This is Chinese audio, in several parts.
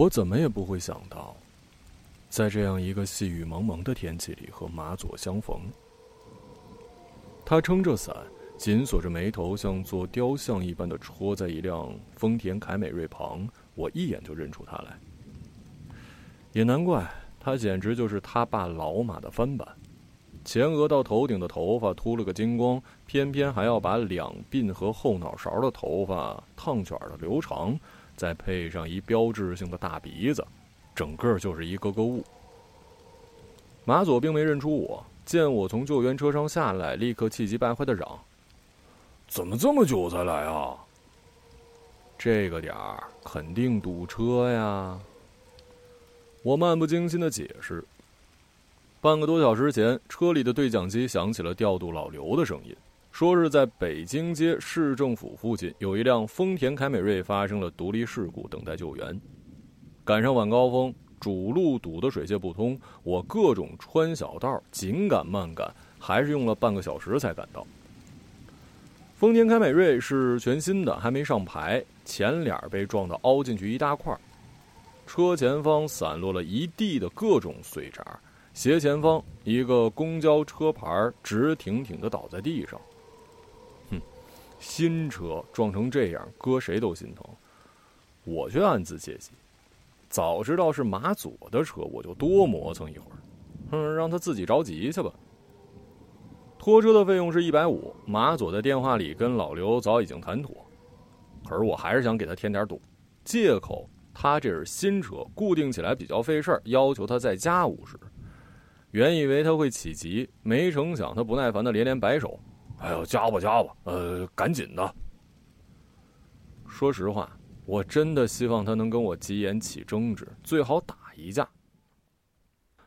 我怎么也不会想到，在这样一个细雨蒙蒙的天气里和马佐相逢。他撑着伞，紧锁着眉头，像做雕像一般的戳在一辆丰田凯美瑞旁。我一眼就认出他来。也难怪，他简直就是他爸老马的翻版。前额到头顶的头发秃了个精光，偏偏还要把两鬓和后脑勺的头发烫卷的留长，再配上一标志性的大鼻子，整个就是一个个物。马佐并没认出我，见我从救援车上下来，立刻气急败坏的嚷：“怎么这么久才来啊？这个点儿肯定堵车呀！”我漫不经心的解释。半个多小时前，车里的对讲机响起了调度老刘的声音，说是在北京街市政府附近有一辆丰田凯美瑞发生了独立事故，等待救援。赶上晚高峰，主路堵得水泄不通，我各种穿小道，紧赶慢赶，还是用了半个小时才赶到。丰田凯美瑞是全新的，还没上牌，前脸被撞得凹进去一大块，车前方散落了一地的各种碎渣。斜前方一个公交车牌直挺挺的倒在地上。新车撞成这样，搁谁都心疼。我却暗自窃喜，早知道是马佐的车，我就多磨蹭一会儿。哼，让他自己着急去吧。拖车的费用是一百五，马佐在电话里跟老刘早已经谈妥。可是我还是想给他添点堵，借口他这是新车，固定起来比较费事儿，要求他再加五十。原以为他会起急，没成想他不耐烦的连连摆手：“哎呦，加吧加吧，呃，赶紧的。”说实话，我真的希望他能跟我急眼起争执，最好打一架。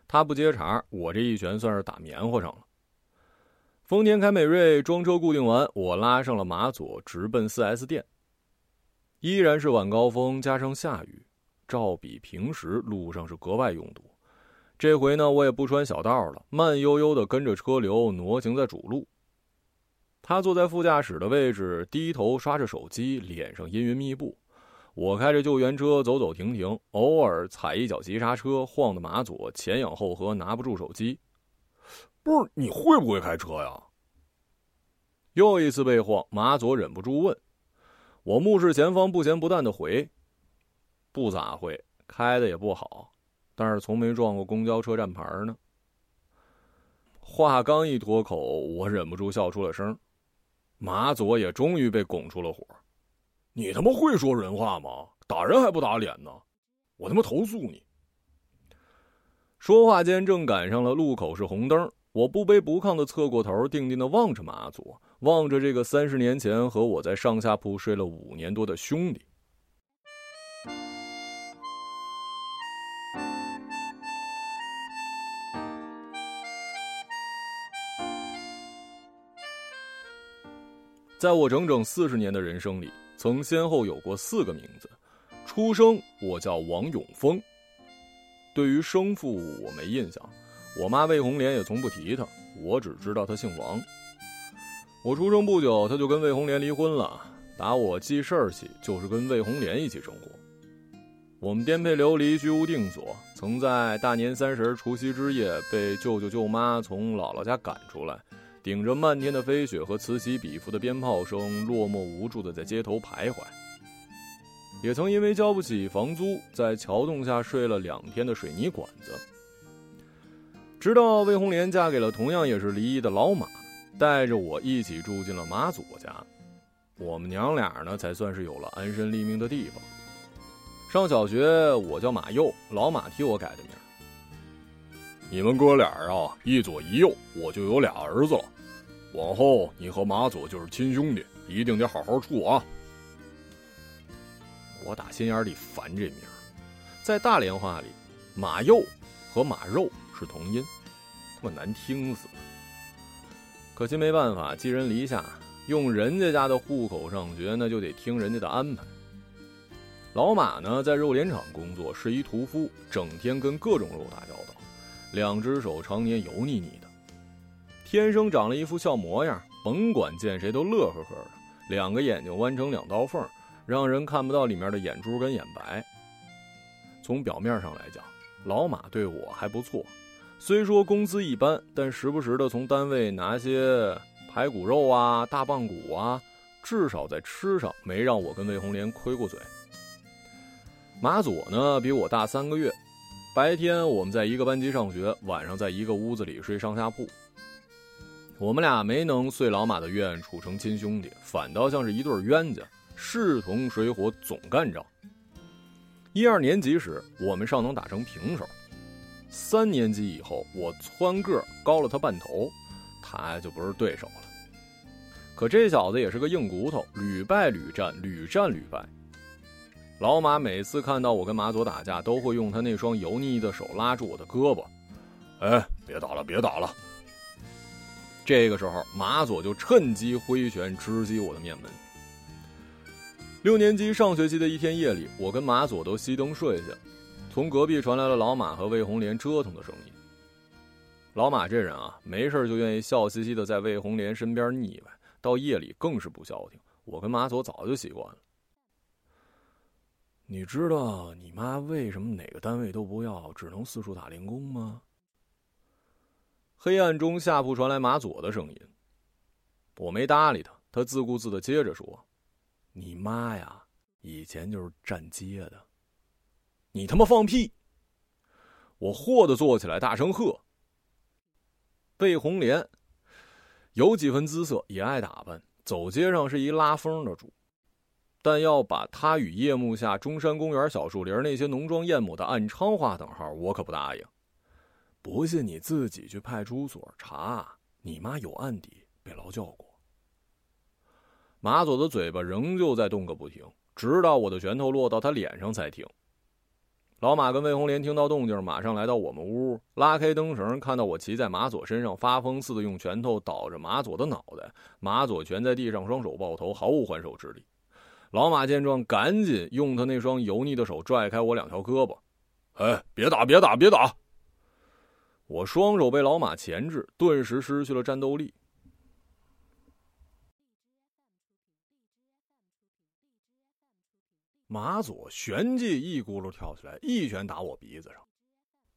他不接茬，我这一拳算是打棉花上了。丰田凯美瑞装车固定完，我拉上了马佐，直奔 4S 店。依然是晚高峰，加上下雨，照比平时路上是格外拥堵。这回呢，我也不穿小道了，慢悠悠的跟着车流挪行在主路。他坐在副驾驶的位置，低头刷着手机，脸上阴云密布。我开着救援车走走停停，偶尔踩一脚急刹车，晃的马左前仰后合，拿不住手机。不是你会不会开车呀？又一次被晃，马佐忍不住问。我目视前方，不咸不淡的回：“不咋会，开的也不好。”但是从没撞过公交车站牌呢。话刚一脱口，我忍不住笑出了声。马佐也终于被拱出了火：“你他妈会说人话吗？打人还不打脸呢？我他妈投诉你！”说话间，正赶上了路口是红灯，我不卑不亢的侧过头，定定的望着马佐，望着这个三十年前和我在上下铺睡了五年多的兄弟。在我整整四十年的人生里，曾先后有过四个名字。出生我叫王永峰。对于生父我没印象，我妈魏红莲也从不提他，我只知道他姓王。我出生不久，他就跟魏红莲离婚了。打我记事儿起，就是跟魏红莲一起生活。我们颠沛流离，居无定所，曾在大年三十除夕之夜被舅舅舅妈从姥姥家赶出来。顶着漫天的飞雪和此起彼伏的鞭炮声，落寞无助的在街头徘徊。也曾因为交不起房租，在桥洞下睡了两天的水泥管子。直到魏红莲嫁给了同样也是离异的老马，带着我一起住进了马祖家，我们娘俩呢才算是有了安身立命的地方。上小学，我叫马佑，老马替我改的名。你们哥俩啊，一左一右，我就有俩儿子了。往后你和马佐就是亲兄弟，一定得好好处啊！我打心眼里烦这名在大连话里，马佑和马肉是同音，他妈难听死了。可惜没办法，寄人篱下，用人家家的户口上学，那就得听人家的安排。老马呢，在肉联厂工作，是一屠夫，整天跟各种肉打交道。两只手常年油腻腻的，天生长了一副笑模样，甭管见谁都乐呵呵的。两个眼睛弯成两道缝，让人看不到里面的眼珠跟眼白。从表面上来讲，老马对我还不错，虽说工资一般，但时不时的从单位拿些排骨肉啊、大棒骨啊，至少在吃上没让我跟魏红莲亏过嘴。马佐呢，比我大三个月，白天我们在一个班级上学，晚上在一个屋子里睡上下铺。我们俩没能遂老马的愿，处成亲兄弟，反倒像是一对冤家，势同水火，总干仗。一二年级时，我们尚能打成平手；三年级以后，我蹿个高了他半头，他就不是对手了。可这小子也是个硬骨头，屡败屡战，屡战屡败。老马每次看到我跟马佐打架，都会用他那双油腻的手拉住我的胳膊：“哎，别打了，别打了。”这个时候，马佐就趁机挥拳直击我的面门。六年级上学期的一天夜里，我跟马佐都熄灯睡下，从隔壁传来了老马和魏红莲折腾的声音。老马这人啊，没事就愿意笑嘻嘻的在魏红莲身边腻歪，到夜里更是不消停。我跟马佐早就习惯了。你知道你妈为什么哪个单位都不要，只能四处打零工吗？黑暗中，下铺传来马佐的声音。我没搭理他，他自顾自的接着说：“你妈呀，以前就是站街的。”你他妈放屁！我豁的坐起来，大声喝。魏红莲有几分姿色，也爱打扮，走街上是一拉风的主。但要把他与夜幕下中山公园小树林那些浓妆艳抹的暗娼画等号，我可不答应。不信你自己去派出所查，你妈有案底，被劳教过。马佐的嘴巴仍旧在动个不停，直到我的拳头落到他脸上才停。老马跟魏红莲听到动静，马上来到我们屋，拉开灯绳，看到我骑在马佐身上，发疯似的用拳头捣着马佐的脑袋。马佐蜷在地上，双手抱头，毫无还手之力。老马见状，赶紧用他那双油腻的手拽开我两条胳膊，“哎，别打，别打，别打！”我双手被老马钳制，顿时失去了战斗力。马佐旋即一咕噜跳起来，一拳打我鼻子上。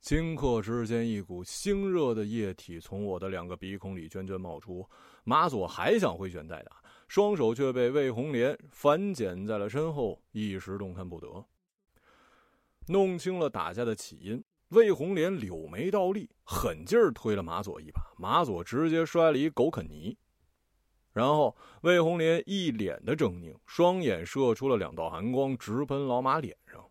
顷刻之间，一股腥热的液体从我的两个鼻孔里涓涓冒出。马佐还想挥拳再打，双手却被魏红莲反剪在了身后，一时动弹不得。弄清了打架的起因。魏红莲柳眉倒立，狠劲儿推了马佐一把，马佐直接摔了一狗啃泥。然后魏红莲一脸的狰狞，双眼射出了两道寒光，直奔老马脸上。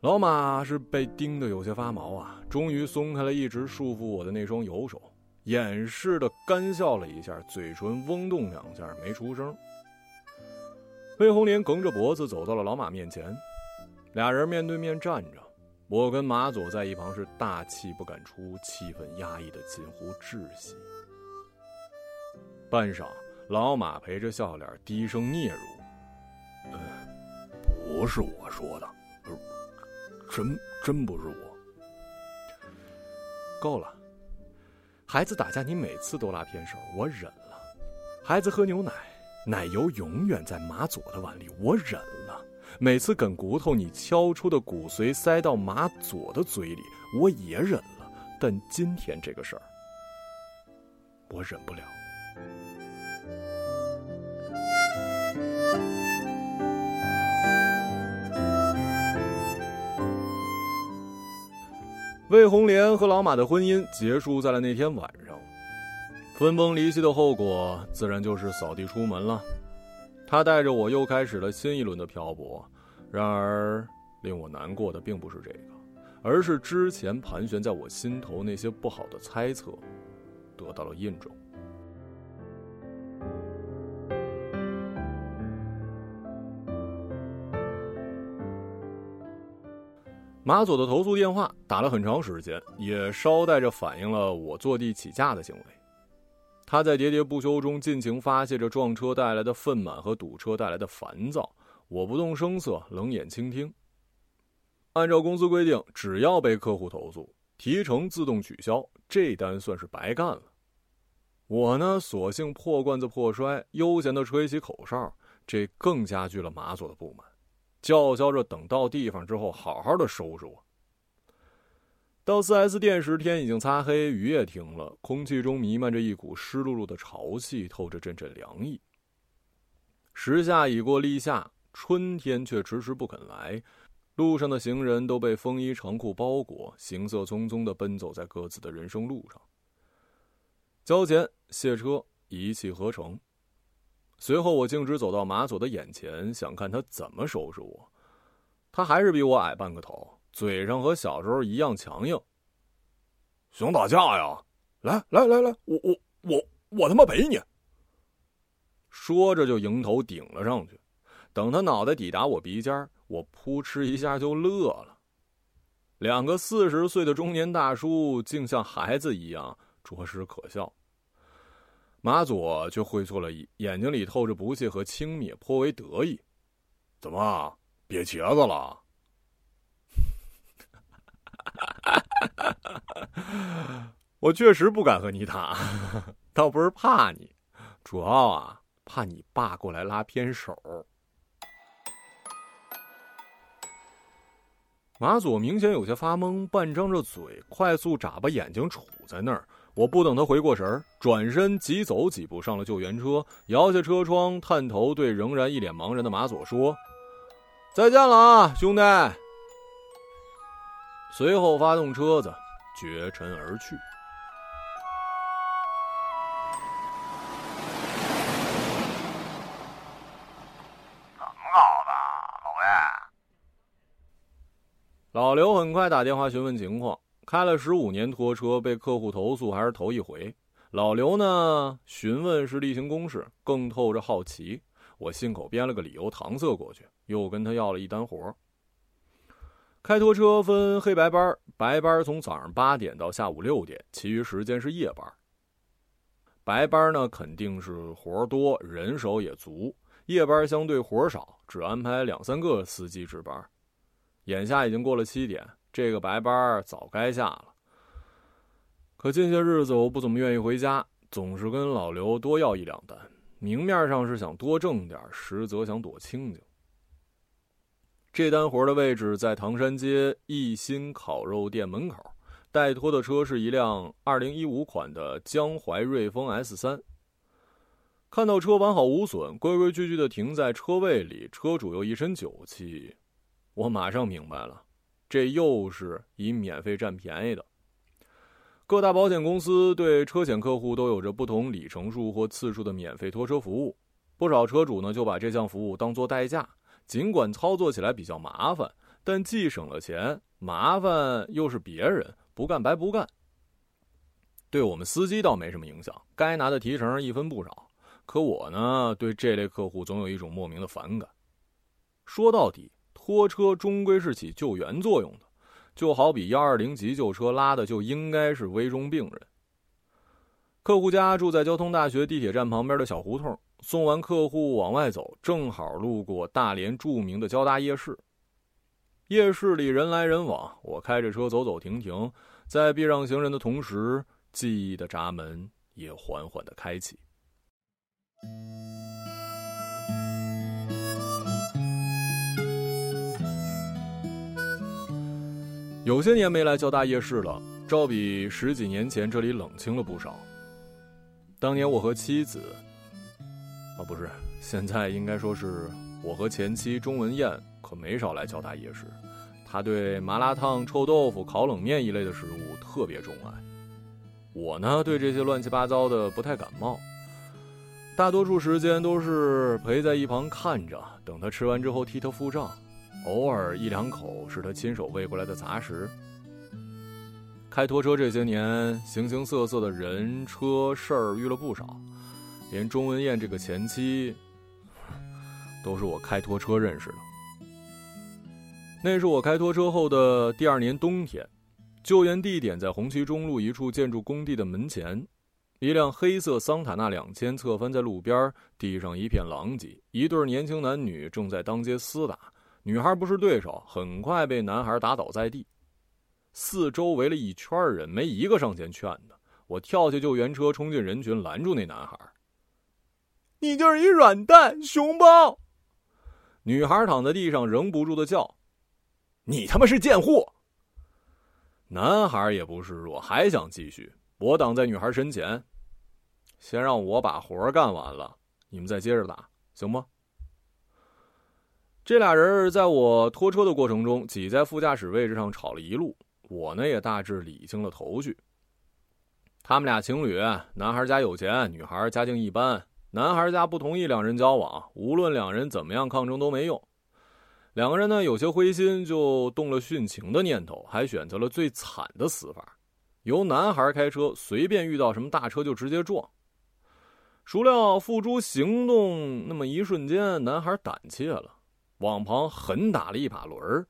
老马是被盯得有些发毛啊，终于松开了一直束缚我的那双右手，掩饰的干笑了一下，嘴唇嗡动两下，没出声。魏红莲梗着脖子走到了老马面前，俩人面对面站着。我跟马佐在一旁是大气不敢出，气氛压抑的近乎窒息。半晌，老马陪着笑脸低声嗫嚅：“嗯，不是我说的，真真不是我。够了，孩子打架你每次都拉偏手，我忍了。孩子喝牛奶。”奶油永远在马佐的碗里，我忍了。每次啃骨头，你敲出的骨髓塞到马佐的嘴里，我也忍了。但今天这个事儿，我忍不了。魏红莲和老马的婚姻结束在了那天晚上。分崩离析的后果，自然就是扫地出门了。他带着我又开始了新一轮的漂泊。然而，令我难过的并不是这个，而是之前盘旋在我心头那些不好的猜测，得到了印证。马佐的投诉电话打了很长时间，也捎带着反映了我坐地起价的行为。他在喋喋不休中尽情发泄着撞车带来的愤满和堵车带来的烦躁。我不动声色，冷眼倾听。按照公司规定，只要被客户投诉，提成自动取消，这单算是白干了。我呢，索性破罐子破摔，悠闲的吹起口哨，这更加剧了马佐的不满，叫嚣着等到地方之后好好的收拾我。到四 S 店时，天已经擦黑，雨也停了，空气中弥漫着一股湿漉漉的潮气，透着阵阵凉意。时下已过立夏，春天却迟迟不肯来，路上的行人都被风衣长裤包裹，行色匆匆的奔走在各自的人生路上。交钱卸车，一气呵成。随后，我径直走到马佐的眼前，想看他怎么收拾我。他还是比我矮半个头。嘴上和小时候一样强硬。想打架呀？来来来来，我我我我他妈陪你！说着就迎头顶了上去。等他脑袋抵达我鼻尖，我扑哧一下就乐了。两个四十岁的中年大叔竟像孩子一样，着实可笑。马佐却会错了意，眼睛里透着不屑和轻蔑，颇为得意。怎么瘪茄子了？我确实不敢和你打，倒不是怕你，主要啊怕你爸过来拉偏手。马佐明显有些发懵，半张着嘴，快速眨巴眼睛，杵在那儿。我不等他回过神儿，转身急走几步上了救援车，摇下车窗，探头对仍然一脸茫然的马佐说：“再见了啊，兄弟。”随后发动车子，绝尘而去。怎么搞的，老魏？老刘很快打电话询问情况。开了十五年拖车，被客户投诉还是头一回。老刘呢，询问是例行公事，更透着好奇。我信口编了个理由搪塞过去，又跟他要了一单活。开拖车分黑白班，白班从早上八点到下午六点，其余时间是夜班。白班呢肯定是活多，人手也足；夜班相对活少，只安排两三个司机值班。眼下已经过了七点，这个白班早该下了。可近些日子我不怎么愿意回家，总是跟老刘多要一两单，明面上是想多挣点，实则想躲清静。这单活的位置在唐山街一心烤肉店门口，带拖的车是一辆2015款的江淮瑞风 S 三。看到车完好无损，规规矩矩的停在车位里，车主又一身酒气，我马上明白了，这又是以免费占便宜的。各大保险公司对车险客户都有着不同里程数或次数的免费拖车服务，不少车主呢就把这项服务当做代价。尽管操作起来比较麻烦，但既省了钱，麻烦又是别人不干白不干。对我们司机倒没什么影响，该拿的提成一分不少。可我呢，对这类客户总有一种莫名的反感。说到底，拖车终归是起救援作用的，就好比幺二零急救车拉的就应该是危重病人。客户家住在交通大学地铁站旁边的小胡同。送完客户往外走，正好路过大连著名的交大夜市。夜市里人来人往，我开着车走走停停，在避让行人的同时，记忆的闸门也缓缓的开启。有些年没来交大夜市了，照比十几年前，这里冷清了不少。当年我和妻子。啊，不是，现在应该说是我和前妻钟文艳可没少来交大夜市。她对麻辣烫、臭豆腐、烤冷面一类的食物特别钟爱。我呢，对这些乱七八糟的不太感冒，大多数时间都是陪在一旁看着，等他吃完之后替他付账，偶尔一两口是他亲手喂过来的杂食。开拖车这些年，形形色色的人、车、事儿遇了不少。连钟文艳这个前妻，都是我开拖车认识的。那是我开拖车后的第二年冬天，救援地点在红旗中路一处建筑工地的门前，一辆黑色桑塔纳两千侧翻在路边，地上一片狼藉，一对年轻男女正在当街厮打，女孩不是对手，很快被男孩打倒在地，四周围了一圈人，没一个上前劝的。我跳下救援车，冲进人群，拦住那男孩。你就是一软蛋，熊包！女孩躺在地上，仍不住的叫：“你他妈是贱货！”男孩也不示弱，还想继续。我挡在女孩身前，先让我把活干完了，你们再接着打，行吗？这俩人在我拖车的过程中，挤在副驾驶位置上吵了一路。我呢，也大致理清了头绪。他们俩情侣，男孩家有钱，女孩家境一般。男孩家不同意两人交往，无论两人怎么样抗争都没用。两个人呢有些灰心，就动了殉情的念头，还选择了最惨的死法，由男孩开车，随便遇到什么大车就直接撞。孰料付诸行动那么一瞬间，男孩胆怯了，往旁狠打了一把轮儿。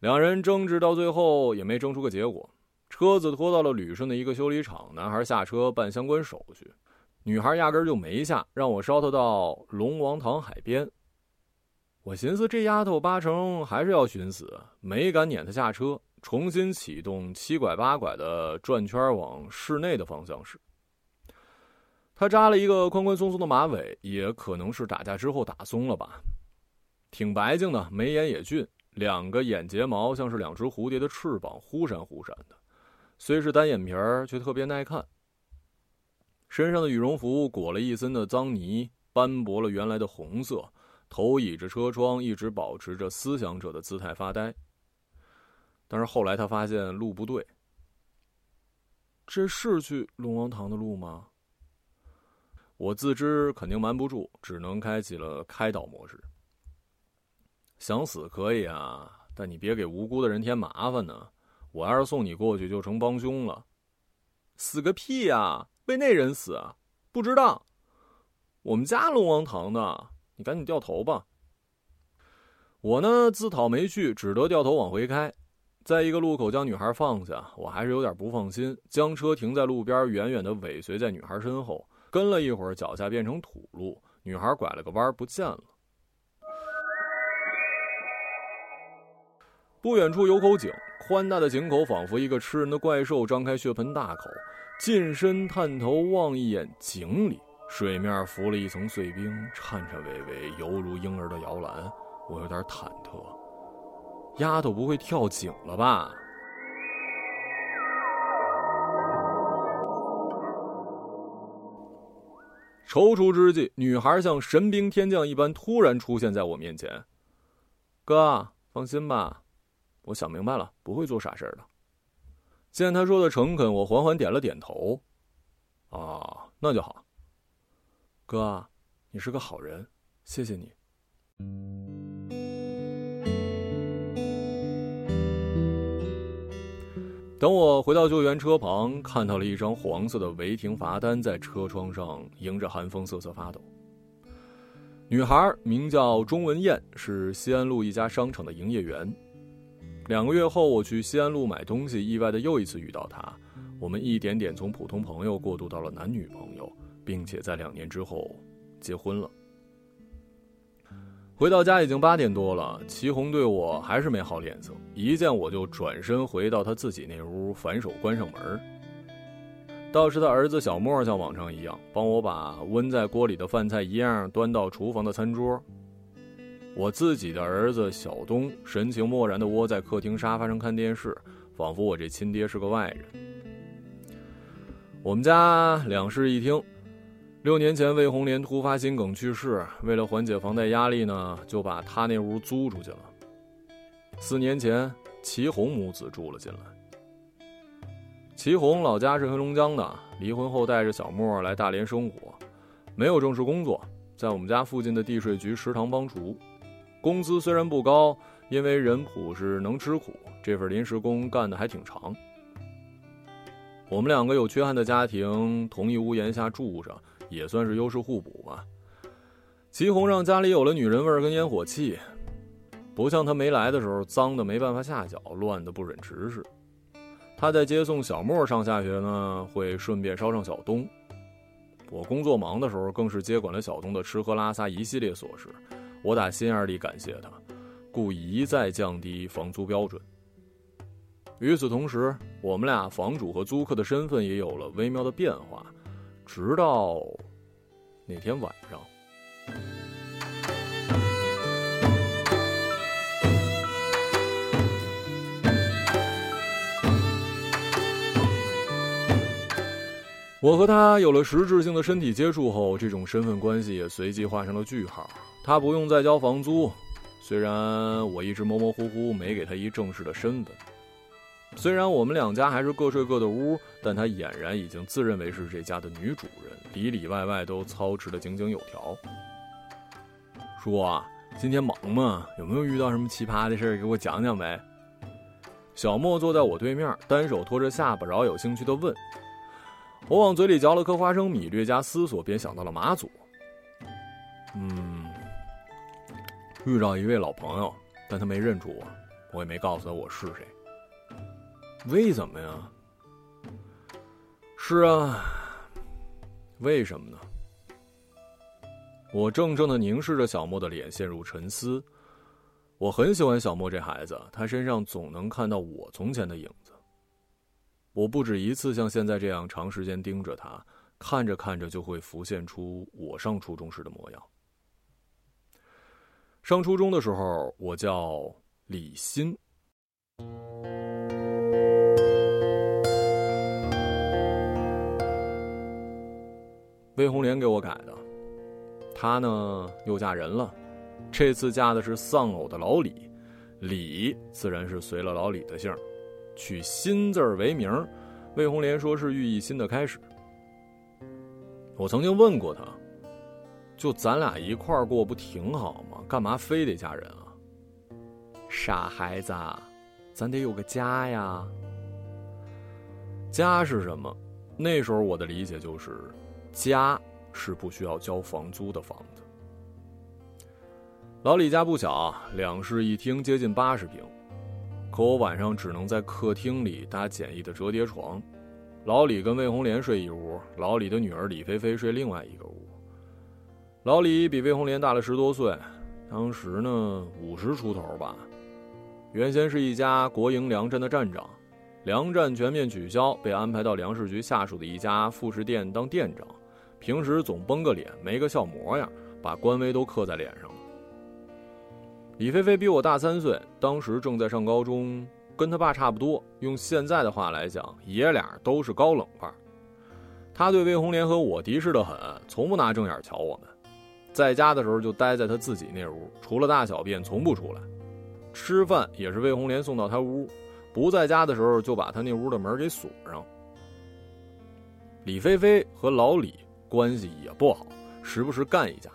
两人争执到最后也没争出个结果，车子拖到了旅顺的一个修理厂，男孩下车办相关手续。女孩压根就没下，让我捎她到龙王塘海边。我寻思这丫头八成还是要寻死，没敢撵她下车，重新启动七拐八拐的转圈往室内的方向驶。她扎了一个宽宽松松的马尾，也可能是打架之后打松了吧，挺白净的，眉眼也俊，两个眼睫毛像是两只蝴蝶的翅膀，忽闪忽闪的，虽是单眼皮儿，却特别耐看。身上的羽绒服裹了一身的脏泥，斑驳了原来的红色。头倚着车窗，一直保持着思想者的姿态发呆。但是后来他发现路不对，这是去龙王堂的路吗？我自知肯定瞒不住，只能开启了开导模式。想死可以啊，但你别给无辜的人添麻烦呢。我要是送你过去，就成帮凶了。死个屁呀！为那人死，不知道。我们家龙王堂的，你赶紧掉头吧。我呢自讨没趣，只得掉头往回开。在一个路口将女孩放下，我还是有点不放心，将车停在路边，远远的尾随在女孩身后。跟了一会儿，脚下变成土路，女孩拐了个弯不见了。不远处有口井，宽大的井口仿佛一个吃人的怪兽，张开血盆大口。近身探头望一眼井里，水面浮了一层碎冰，颤颤巍巍，犹如婴儿的摇篮。我有点忐忑，丫头不会跳井了吧？踌躇之际，女孩像神兵天将一般突然出现在我面前。哥，放心吧，我想明白了，不会做傻事的。见他说的诚恳，我缓缓点了点头。啊，那就好。哥，你是个好人，谢谢你。等我回到救援车旁，看到了一张黄色的违停罚单在车窗上迎着寒风瑟瑟发抖。女孩名叫钟文艳，是西安路一家商场的营业员。两个月后，我去西安路买东西，意外的又一次遇到他。我们一点点从普通朋友过渡到了男女朋友，并且在两年之后结婚了。回到家已经八点多了，齐红对我还是没好脸色，一见我就转身回到他自己那屋，反手关上门。倒是他儿子小莫像往常一样，帮我把温在锅里的饭菜一样端到厨房的餐桌。我自己的儿子小东神情漠然的窝在客厅沙发上看电视，仿佛我这亲爹是个外人。我们家两室一厅，六年前魏红莲突发心梗去世，为了缓解房贷压力呢，就把他那屋租出去了。四年前，齐红母子住了进来。齐红老家是黑龙江的，离婚后带着小莫来大连生活，没有正式工作，在我们家附近的地税局食堂帮厨。工资虽然不高，因为人朴实能吃苦，这份临时工干的还挺长。我们两个有缺憾的家庭同一屋檐下住着，也算是优势互补吧。齐红让家里有了女人味儿跟烟火气，不像他没来的时候脏的没办法下脚，乱的不忍直视。他在接送小莫上下学呢，会顺便捎上小东。我工作忙的时候，更是接管了小东的吃喝拉撒一系列琐事。我打心眼里感谢他，故一再降低房租标准。与此同时，我们俩房主和租客的身份也有了微妙的变化。直到那天晚上，我和他有了实质性的身体接触后，这种身份关系也随即画上了句号。他不用再交房租。虽然我一直模模糊糊没给他一正式的身份，虽然我们两家还是各睡各的屋，但他俨然已经自认为是这家的女主人，里里外外都操持的井井有条。叔啊，今天忙吗？有没有遇到什么奇葩的事给我讲讲呗？小莫坐在我对面，单手托着下巴，饶有兴趣的问。我往嘴里嚼了颗花生米，略加思索，便想到了马祖。嗯。遇到一位老朋友，但他没认出我，我也没告诉他我是谁。为什么呀？是啊，为什么呢？我怔怔的凝视着小莫的脸，陷入沉思。我很喜欢小莫这孩子，他身上总能看到我从前的影子。我不止一次像现在这样长时间盯着他，看着看着就会浮现出我上初中时的模样。上初中的时候，我叫李欣。魏红莲给我改的，她呢又嫁人了，这次嫁的是丧偶的老李，李自然是随了老李的姓，取“新”字为名。魏红莲说是寓意新的开始。我曾经问过她。就咱俩一块儿过不挺好吗？干嘛非得嫁人啊？傻孩子，咱得有个家呀。家是什么？那时候我的理解就是，家是不需要交房租的房子。老李家不小，两室一厅，接近八十平。可我晚上只能在客厅里搭简易的折叠床。老李跟魏红莲睡一屋，老李的女儿李菲菲睡另外一个屋。老李比魏红莲大了十多岁，当时呢五十出头吧。原先是一家国营粮站的站长，粮站全面取消，被安排到粮食局下属的一家副食店当店长。平时总绷个脸，没个笑模样，把官威都刻在脸上。李菲菲比我大三岁，当时正在上高中，跟他爸差不多。用现在的话来讲，爷俩都是高冷范儿。他对魏红莲和我敌视的很，从不拿正眼瞧我们。在家的时候就待在他自己那屋，除了大小便从不出来。吃饭也是魏红莲送到他屋，不在家的时候就把他那屋的门给锁上。李菲菲和老李关系也不好，时不时干一架，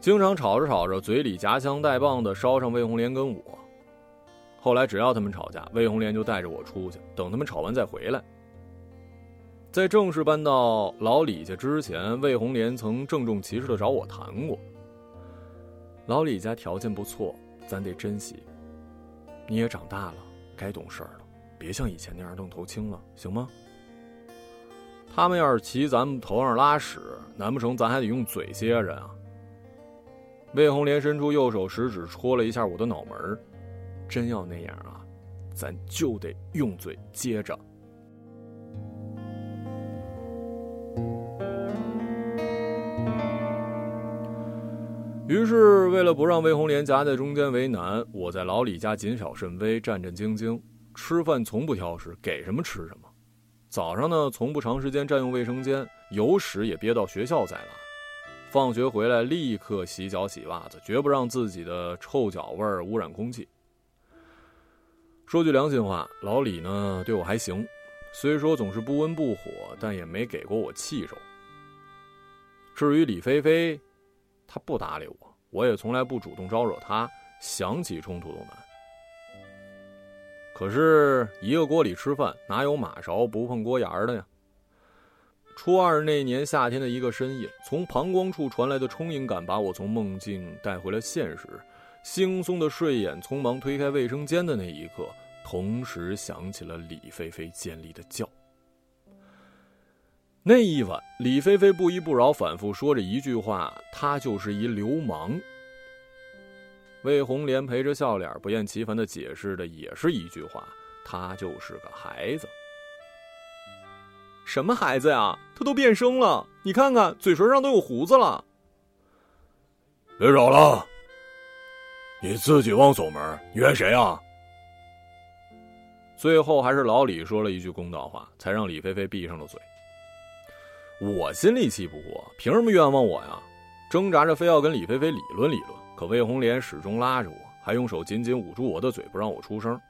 经常吵着吵着，嘴里夹枪带棒的烧上魏红莲跟我。后来只要他们吵架，魏红莲就带着我出去，等他们吵完再回来。在正式搬到老李家之前，魏红莲曾郑重其事的找我谈过。老李家条件不错，咱得珍惜。你也长大了，该懂事了，别像以前那样愣头青了，行吗？他们要是骑咱们头上拉屎，难不成咱还得用嘴接着啊？魏红莲伸出右手食指戳了一下我的脑门真要那样啊，咱就得用嘴接着。于是，为了不让魏红莲夹在中间为难，我在老李家谨小慎微、战战兢兢，吃饭从不挑食，给什么吃什么。早上呢，从不长时间占用卫生间，有屎也憋到学校再拉。放学回来立刻洗脚洗袜子，绝不让自己的臭脚味污染空气。说句良心话，老李呢对我还行，虽说总是不温不火，但也没给过我气受。至于李菲菲。他不搭理我，我也从来不主动招惹他，想起冲突都难。可是，一个锅里吃饭，哪有马勺不碰锅沿的呀？初二那年夏天的一个深夜，从膀胱处传来的充盈感把我从梦境带回了现实。惺忪的睡眼，匆忙推开卫生间的那一刻，同时响起了李菲菲尖利的叫。那一晚，李菲菲不依不饶，反复说着一句话：“他就是一流氓。”魏红莲陪着笑脸，不厌其烦的解释的也是一句话：“他就是个孩子。什么孩子呀？他都变声了，你看看，嘴唇上都有胡子了。别吵了，你自己忘锁门，你怨谁啊？最后还是老李说了一句公道话，才让李菲菲闭上了嘴。我心里气不过，凭什么冤枉我呀？挣扎着非要跟李菲菲理论理论，可魏红莲始终拉着我，还用手紧紧捂住我的嘴，不让我出声。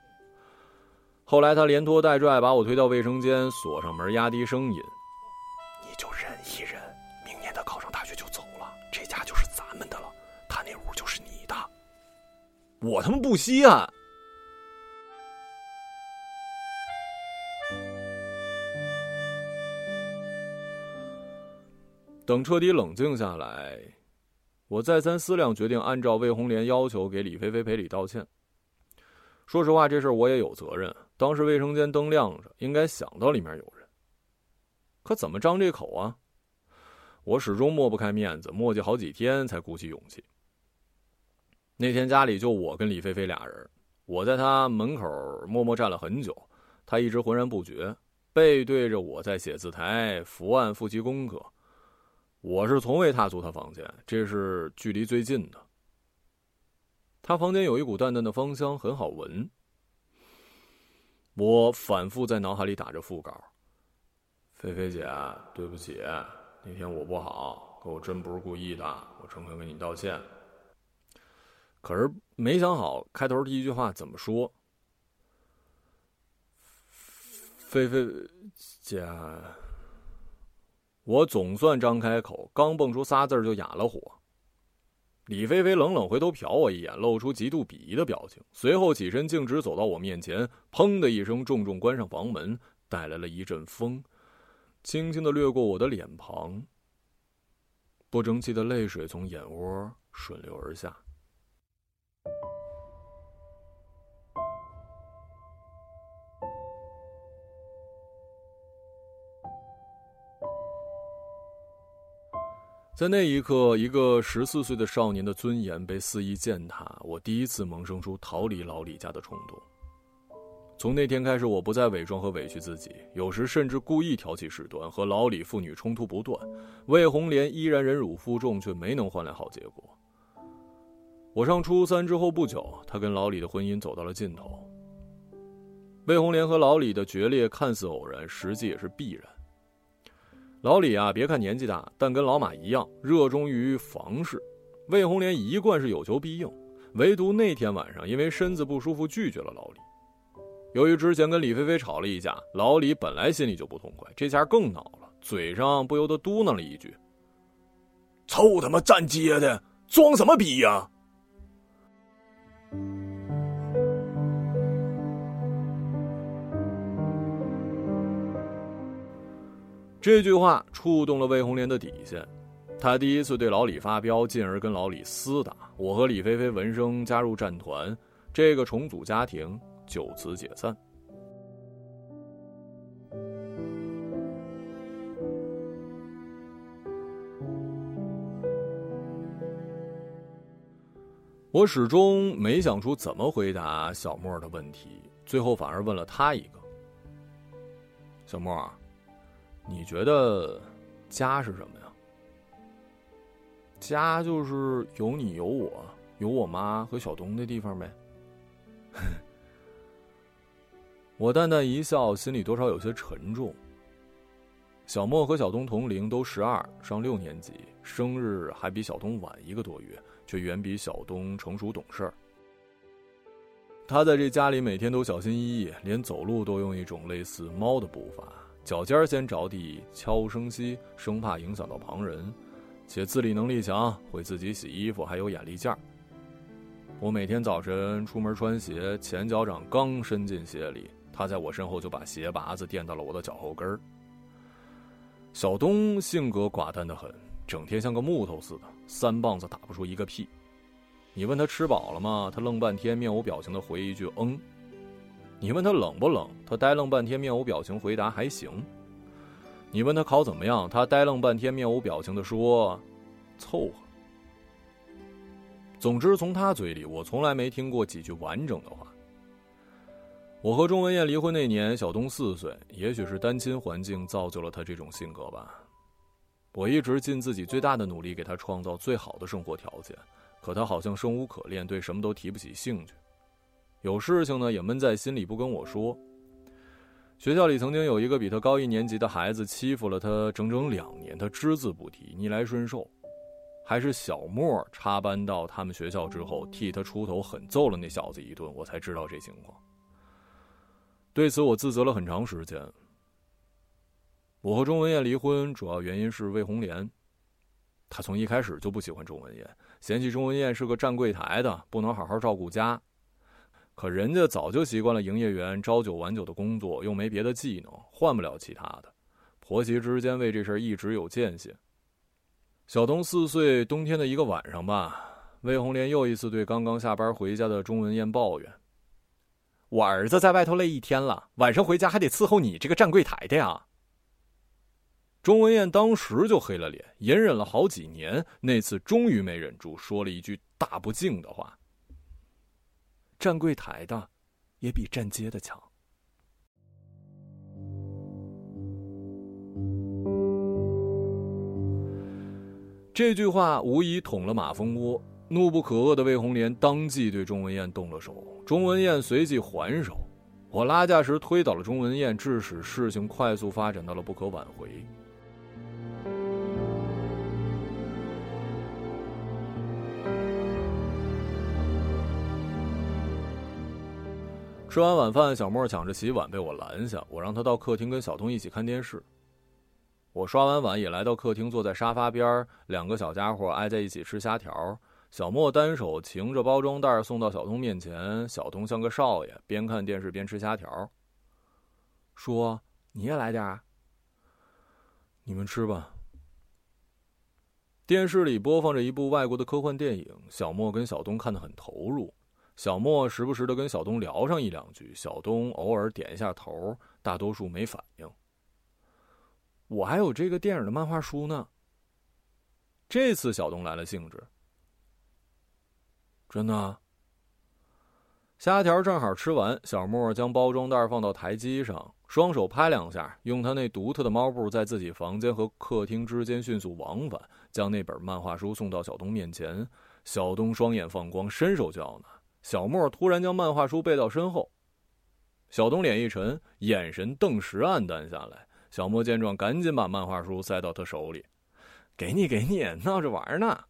后来他连拖带拽把我推到卫生间，锁上门，压低声音：“你就忍一忍，明年他考上大学就走了，这家就是咱们的了，他那屋就是你的。”我他妈不稀罕。等彻底冷静下来，我再三思量，决定按照魏红莲要求给李菲菲赔礼道歉。说实话，这事我也有责任。当时卫生间灯亮着，应该想到里面有人，可怎么张这口啊？我始终抹不开面子，磨叽好几天才鼓起勇气。那天家里就我跟李菲菲俩人，我在她门口默默站了很久，她一直浑然不觉，背对着我在写字台伏案复习功课。我是从未踏足他房间，这是距离最近的。他房间有一股淡淡的芳香，很好闻。我反复在脑海里打着腹稿：“菲菲姐，对不起，那天我不好，可我真不是故意的，我诚恳跟你道歉。”可是没想好开头第一句话怎么说。菲菲姐。我总算张开口，刚蹦出仨字就哑了火。李菲菲冷冷回头瞟我一眼，露出极度鄙夷的表情，随后起身径直走到我面前，砰的一声重重关上房门，带来了一阵风，轻轻的掠过我的脸庞。不争气的泪水从眼窝顺流而下。在那一刻，一个十四岁的少年的尊严被肆意践踏。我第一次萌生出逃离老李家的冲动。从那天开始，我不再伪装和委屈自己，有时甚至故意挑起事端，和老李父女冲突不断。魏红莲依然忍辱负重，却没能换来好结果。我上初三之后不久，他跟老李的婚姻走到了尽头。魏红莲和老李的决裂看似偶然，实际也是必然。老李啊，别看年纪大，但跟老马一样热衷于房事。魏红莲一贯是有求必应，唯独那天晚上因为身子不舒服拒绝了老李。由于之前跟李菲菲吵了一架，老李本来心里就不痛快，这下更恼了，嘴上不由得嘟囔了一句：“臭他妈站街的，装什么逼呀！”这句话触动了魏红莲的底线，她第一次对老李发飙，进而跟老李厮打。我和李菲菲闻声加入战团，这个重组家庭就此解散。我始终没想出怎么回答小莫的问题，最后反而问了他一个：“小莫。”你觉得家是什么呀？家就是有你有我有我妈和小东的地方呗。我淡淡一笑，心里多少有些沉重。小莫和小东同龄，都十二，上六年级，生日还比小东晚一个多月，却远比小东成熟懂事儿。他在这家里每天都小心翼翼，连走路都用一种类似猫的步伐。脚尖先着地，悄无声息，生怕影响到旁人，且自理能力强，会自己洗衣服，还有眼力劲儿。我每天早晨出门穿鞋，前脚掌刚伸进鞋里，他在我身后就把鞋拔子垫到了我的脚后跟儿。小东性格寡淡的很，整天像个木头似的，三棒子打不出一个屁。你问他吃饱了吗？他愣半天，面无表情的回一句“嗯”。你问他冷不冷，他呆愣半天，面无表情回答还行。你问他考怎么样，他呆愣半天，面无表情的说：“凑合。”总之，从他嘴里，我从来没听过几句完整的话。我和钟文艳离婚那年，小东四岁。也许是单亲环境造就了他这种性格吧。我一直尽自己最大的努力给他创造最好的生活条件，可他好像生无可恋，对什么都提不起兴趣。有事情呢也闷在心里不跟我说。学校里曾经有一个比他高一年级的孩子欺负了他整整两年，他只字不提，逆来顺受。还是小莫插班到他们学校之后，替他出头，狠揍了那小子一顿，我才知道这情况。对此，我自责了很长时间。我和钟文艳离婚，主要原因是魏红莲。他从一开始就不喜欢钟文艳，嫌弃钟文艳是个站柜台的，不能好好照顾家。可人家早就习惯了营业员朝九晚九的工作，又没别的技能，换不了其他的。婆媳之间为这事一直有间隙。小东四岁冬天的一个晚上吧，魏红莲又一次对刚刚下班回家的钟文艳抱怨。我儿子在外头累一天了，晚上回家还得伺候你这个站柜台的呀。钟文艳当时就黑了脸，隐忍了好几年，那次终于没忍住，说了一句大不敬的话：“站柜台的，也比站街的强。”这句话无疑捅了马蜂窝。怒不可遏的魏红莲当即对钟文艳动了手，钟文艳随即还手。我拉架时推倒了钟文艳，致使事情快速发展到了不可挽回。吃完晚饭，小莫抢着洗碗被我拦下，我让他到客厅跟小东一起看电视。我刷完碗也来到客厅，坐在沙发边两个小家伙挨在一起吃虾条。小莫单手擎着包装袋送到小东面前，小东像个少爷，边看电视边吃虾条。说：“你也来点儿。”你们吃吧。电视里播放着一部外国的科幻电影，小莫跟小东看得很投入。小莫时不时的跟小东聊上一两句，小东偶尔点一下头，大多数没反应。我还有这个电影的漫画书呢。这次小东来了兴致。真的。虾条正好吃完，小莫将包装袋放到台机上，双手拍两下，用他那独特的猫步，在自己房间和客厅之间迅速往返，将那本漫画书送到小东面前。小东双眼放光，伸手就要拿，小莫突然将漫画书背到身后。小东脸一沉，眼神顿时暗淡下来。小莫见状，赶紧把漫画书塞到他手里：“给你，给你，闹着玩呢。”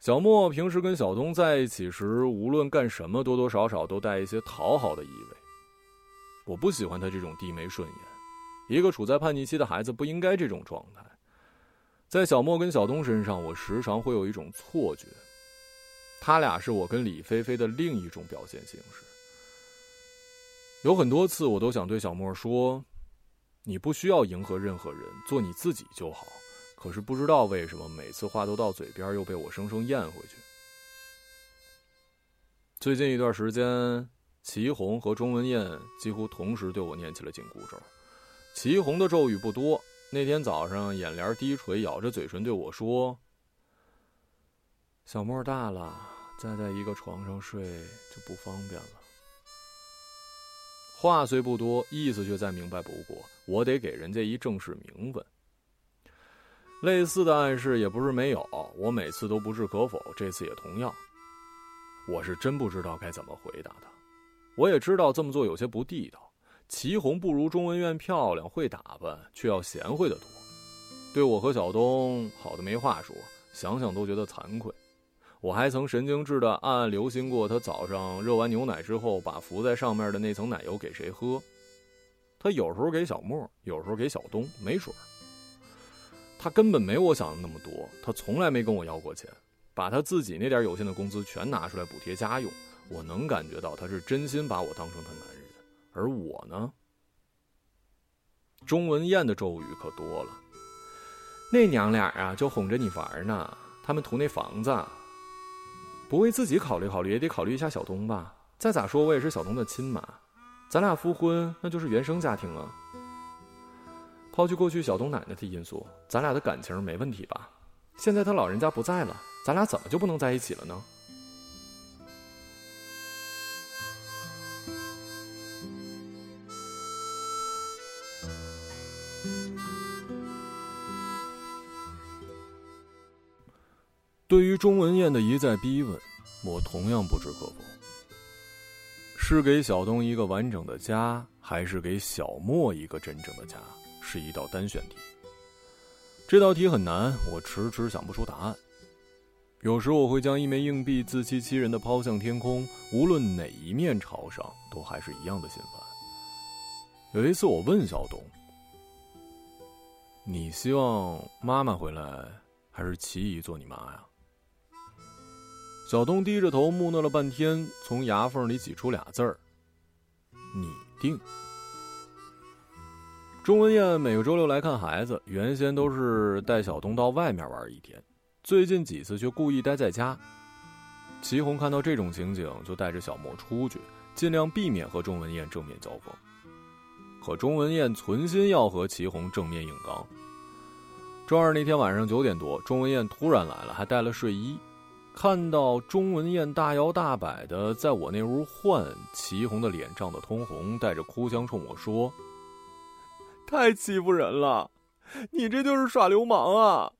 小莫平时跟小东在一起时，无论干什么，多多少少都带一些讨好的意味。我不喜欢他这种低眉顺眼。一个处在叛逆期的孩子不应该这种状态。在小莫跟小东身上，我时常会有一种错觉，他俩是我跟李菲菲的另一种表现形式。有很多次，我都想对小莫说：“你不需要迎合任何人，做你自己就好。”可是不知道为什么，每次话都到嘴边，又被我生生咽回去。最近一段时间，祁红和钟文艳几乎同时对我念起了紧箍咒。祁红的咒语不多，那天早上眼帘低垂，咬着嘴唇对我说：“小莫大了，再在一个床上睡就不方便了。”话虽不多，意思却再明白不过，我得给人家一正式名分。类似的暗示也不是没有，我每次都不置可否，这次也同样。我是真不知道该怎么回答他。我也知道这么做有些不地道。祁红不如钟文苑漂亮，会打扮，却要贤惠的多。对我和小东好的没话说，想想都觉得惭愧。我还曾神经质的暗暗留心过，他早上热完牛奶之后，把浮在上面的那层奶油给谁喝？他有时候给小莫，有时候给小东，没准儿。他根本没我想的那么多，他从来没跟我要过钱，把他自己那点有限的工资全拿出来补贴家用。我能感觉到他是真心把我当成他男人，而我呢？钟文艳的咒语可多了，那娘俩啊就哄着你玩呢。他们图那房子，不为自己考虑考虑，也得考虑一下小东吧。再咋说，我也是小东的亲妈，咱俩复婚那就是原生家庭了。抛去过去小东奶奶的因素，咱俩的感情没问题吧？现在他老人家不在了，咱俩怎么就不能在一起了呢？对于钟文艳的一再逼问，我同样不置可否。是给小东一个完整的家，还是给小莫一个真正的家，是一道单选题。这道题很难，我迟迟想不出答案。有时我会将一枚硬币自欺欺人的抛向天空，无论哪一面朝上，都还是一样的心烦。有一次，我问小东：“你希望妈妈回来，还是齐姨做你妈呀？”小东低着头木讷了半天，从牙缝里挤出俩字儿：“你定。”钟文艳每个周六来看孩子，原先都是带小东到外面玩一天，最近几次却故意待在家。齐红看到这种情景，就带着小莫出去，尽量避免和钟文艳正面交锋。可钟文艳存心要和齐红正面硬刚。周二那天晚上九点多，钟文艳突然来了，还带了睡衣。看到钟文艳大摇大摆的在我那屋换，齐红的脸涨得通红，带着哭腔冲我说：“太欺负人了，你这就是耍流氓啊！”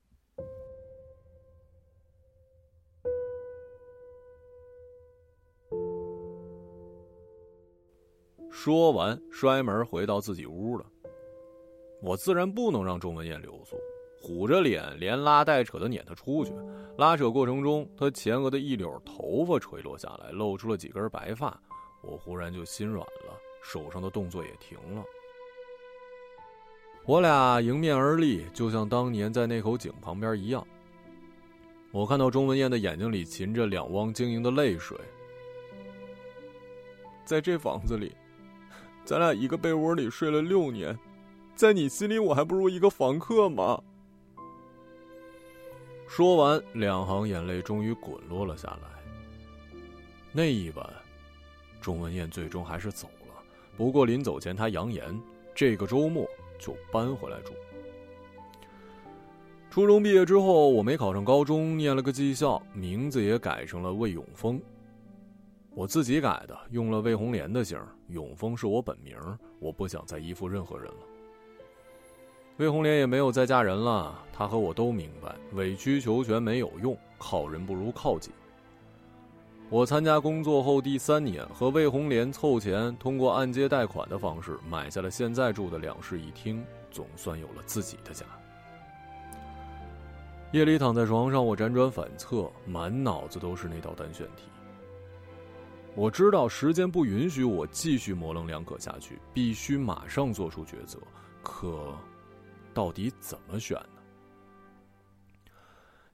说完，摔门回到自己屋了。我自然不能让钟文艳留宿。虎着脸，连拉带扯的撵他出去。拉扯过程中，他前额的一绺头发垂落下来，露出了几根白发。我忽然就心软了，手上的动作也停了。我俩迎面而立，就像当年在那口井旁边一样。我看到钟文艳的眼睛里噙着两汪晶莹的泪水。在这房子里，咱俩一个被窝里睡了六年，在你心里，我还不如一个房客吗？说完，两行眼泪终于滚落了下来。那一晚，钟文艳最终还是走了。不过临走前，她扬言这个周末就搬回来住。初中毕业之后，我没考上高中，念了个技校，名字也改成了魏永峰。我自己改的，用了魏红莲的姓，永峰是我本名。我不想再依附任何人了。魏红莲也没有再嫁人了，她和我都明白，委曲求全没有用，靠人不如靠己。我参加工作后第三年，和魏红莲凑钱，通过按揭贷款的方式买下了现在住的两室一厅，总算有了自己的家。夜里躺在床上，我辗转反侧，满脑子都是那道单选题。我知道时间不允许我继续模棱两可下去，必须马上做出抉择，可。到底怎么选呢？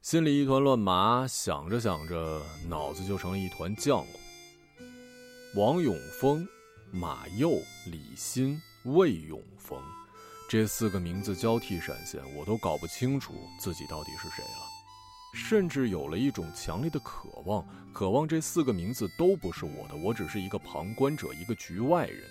心里一团乱麻，想着想着，脑子就成了一团浆糊。王永峰、马佑、李欣、魏永峰，这四个名字交替闪现，我都搞不清楚自己到底是谁了，甚至有了一种强烈的渴望，渴望这四个名字都不是我的，我只是一个旁观者，一个局外人。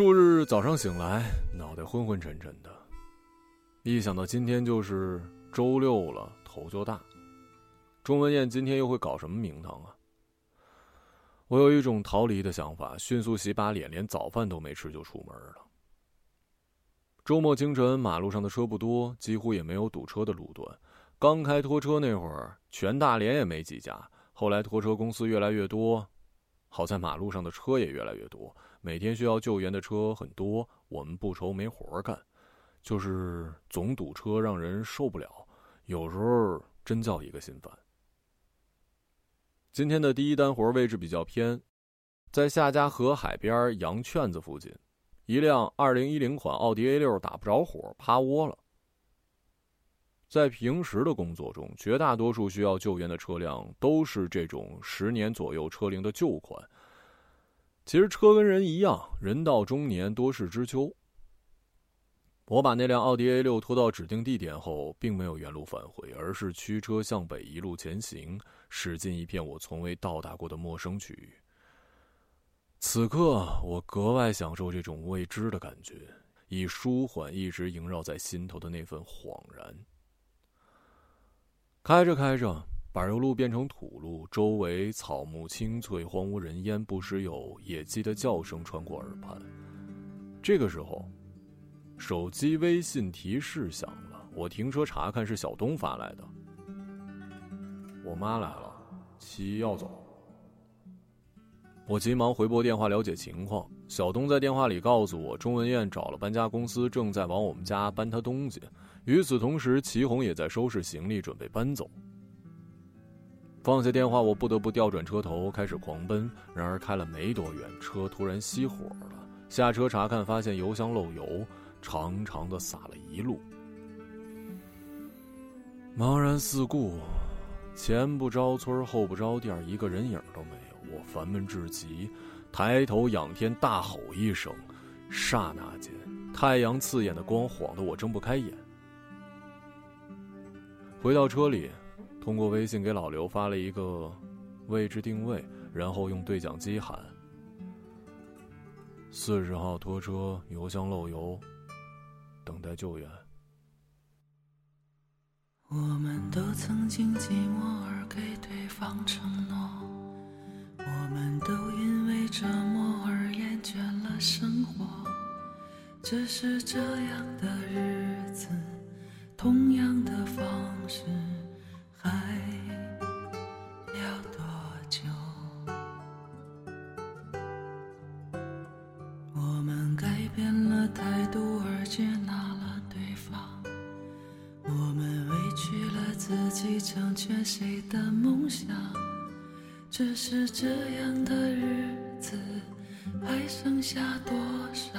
数日早上醒来，脑袋昏昏沉沉的，一想到今天就是周六了，头就大。钟文艳今天又会搞什么名堂啊？我有一种逃离的想法，迅速洗把脸，连早饭都没吃就出门了。周末清晨，马路上的车不多，几乎也没有堵车的路段。刚开拖车那会儿，全大连也没几家。后来拖车公司越来越多，好在马路上的车也越来越多。每天需要救援的车很多，我们不愁没活干，就是总堵车让人受不了，有时候真叫一个心烦。今天的第一单活位置比较偏，在夏家河海边羊圈子附近，一辆二零一零款奥迪 A 六打不着火，趴窝了。在平时的工作中，绝大多数需要救援的车辆都是这种十年左右车龄的旧款。其实车跟人一样，人到中年多事之秋。我把那辆奥迪 A 六拖到指定地点后，并没有原路返回，而是驱车向北一路前行，驶进一片我从未到达过的陌生区域。此刻，我格外享受这种未知的感觉，以舒缓一直萦绕在心头的那份恍然。开着开着，柏油路变成土路，周围草木青翠，荒无人烟，不时有野鸡的叫声穿过耳畔。这个时候，手机微信提示响了，我停车查看，是小东发来的。我妈来了，七要走。我急忙回拨电话了解情况。小东在电话里告诉我，钟文艳找了搬家公司，正在往我们家搬她东西。与此同时，齐红也在收拾行李，准备搬走。放下电话，我不得不调转车头，开始狂奔。然而开了没多远，车突然熄火了。下车查看，发现油箱漏油，长长的洒了一路。茫然四顾，前不着村后不着店一个人影都没有。我烦闷至极，抬头仰天大吼一声，刹那间，太阳刺眼的光晃得我睁不开眼。回到车里，通过微信给老刘发了一个位置定位，然后用对讲机喊：“四十号拖车油箱漏油，等待救援。”我们都曾经寂寞而给对方承诺。我们都因为折磨而厌倦了生活，只是这样的日子，同样的方式，还要多久？我们改变了态度而接纳了对方，我们委屈了自己，成全谁的梦想？只是这样的日子，还剩下多少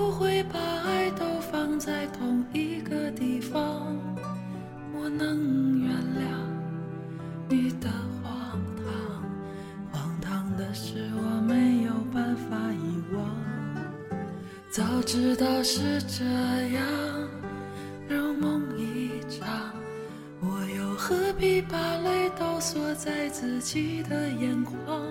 这样，如梦一场，我又何必把泪都锁在自己的眼眶？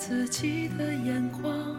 自己的眼光，